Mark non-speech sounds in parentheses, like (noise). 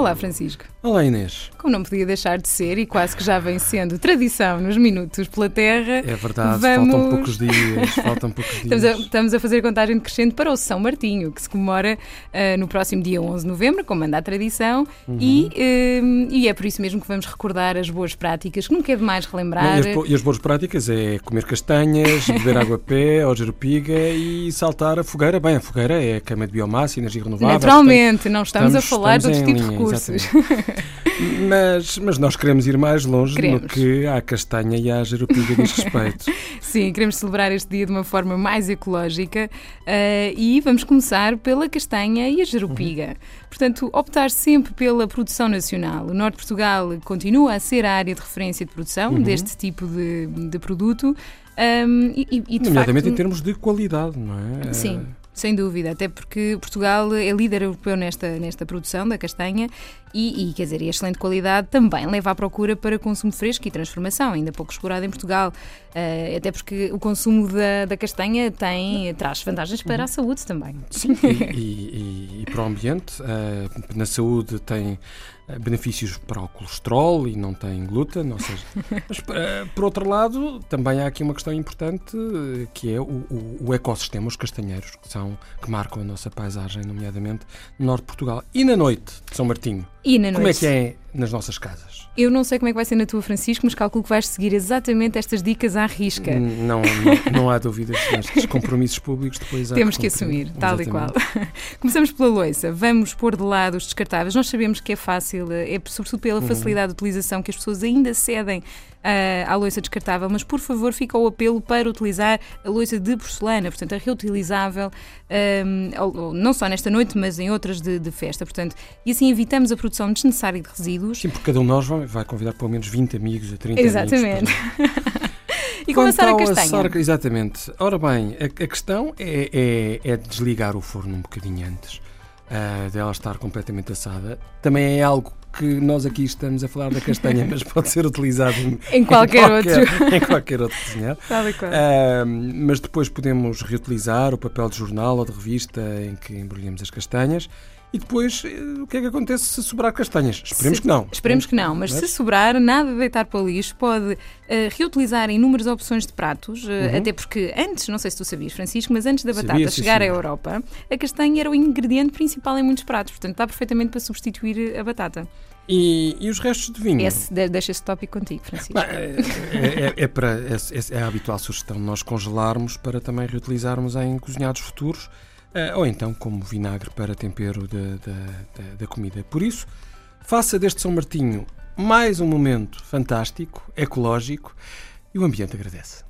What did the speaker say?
Olá, Francisco. Olá, Inês. Como não podia deixar de ser, e quase que já vem sendo tradição nos Minutos pela Terra. É verdade, vamos... faltam poucos dias. faltam poucos dias. (laughs) Estamos a, estamos a fazer contagem decrescente para o São Martinho, que se comemora uh, no próximo dia 11 de novembro, como manda a tradição, uhum. e, uh, e é por isso mesmo que vamos recordar as boas práticas, que nunca é demais relembrar. e, as, e, as, boas práticas é comer castanhas, (laughs) beber água a pé, ou jerupiga e saltar a fogueira. Bem, a fogueira é a cama de biomassa, energia renovável. Naturalmente, não estamos, estamos a falar de outros tipos de recursos. (laughs) mas, mas nós queremos ir mais longe queremos. no que à castanha e à jerupiga diz respeito. (laughs) Sim, queremos celebrar este dia de uma forma mais ecológica uh, e vamos começar pela castanha e a jerupiga. Uhum. Portanto, optar sempre pela produção nacional. O Norte de Portugal continua a ser a área de referência de produção uhum. deste tipo de, de produto. Um, e, e, de Nomeadamente facto, em termos de qualidade, não é? Sim. Sem dúvida, até porque Portugal é líder europeu nesta, nesta produção da castanha e, e, quer dizer, a excelente qualidade também leva à procura para consumo fresco e transformação, ainda pouco explorado em Portugal. Uh, até porque o consumo da, da castanha tem, traz vantagens para a saúde também. Sim, (laughs) e, e, e para o ambiente. Uh, na saúde tem benefícios para o colesterol e não tem glúten, ou seja, (laughs) mas, por outro lado, também há aqui uma questão importante que é o, o, o, ecossistema, os castanheiros, que, são, que marcam a nossa paisagem, nomeadamente no norte de Portugal. E na noite de São Martinho? E na noite? Como é que é nas nossas casas? Eu não sei como é que vai ser na tua, Francisco, mas calculo que vais seguir exatamente estas dicas à risca. Não, não, não há dúvidas nestes compromissos públicos depois Temos que assumir, tal exatamente. e qual. (laughs) Começamos pela loiça. Vamos pôr de lado os descartáveis. Nós sabemos que é fácil, é sobretudo pela uhum. facilidade de utilização que as pessoas ainda cedem uh, à loiça descartável, mas por favor fica o apelo para utilizar a loiça de porcelana, portanto, a reutilizável, um, não só nesta noite, mas em outras de, de, festa. Portanto, e assim evitamos a produção desnecessária de resíduos. Sim, porque cada um de nós vai convidar pelo menos 20 amigos a 30 Exatamente. amigos. Exatamente. (laughs) E começar a castanha. Exatamente. Ora bem, a, a questão é, é, é, desligar o forno um bocadinho antes uh, dela estar completamente assada. Também é algo que nós aqui estamos a falar da castanha, mas pode ser utilizado em, (laughs) em, qualquer, em qualquer, outro. (laughs) em qualquer outro cozinhar. Uh, mas depois podemos reutilizar o papel de jornal ou de revista em que embrulhamos as castanhas e depois, eh, o que é que acontece se sobrar castanhas? Esperemos se, que não. Esperemos que não, mas, mas, se sobrar, nada de deitar para o lixo, pode uh, reutilizar inúmeras opções de pratos, uh, uhum. até porque antes, não sei se tu sabias, Francisco, mas antes da batata Sabia, chegar sim, à Europa, a castanha era o ingrediente principal em muitos pratos, portanto está perfeitamente para substituir a batata. E, e, os restos de vinho? Esse, deixa esse tópico contigo, Francisco. Bah, é, é, é, para, é, é a habitual sugestão nós congelarmos para também reutilizarmos em cozinhados futuros uh, ou então como vinagre para tempero da, da, da comida. Por isso, faça deste São Martinho mais um momento fantástico, ecológico e o ambiente agradece.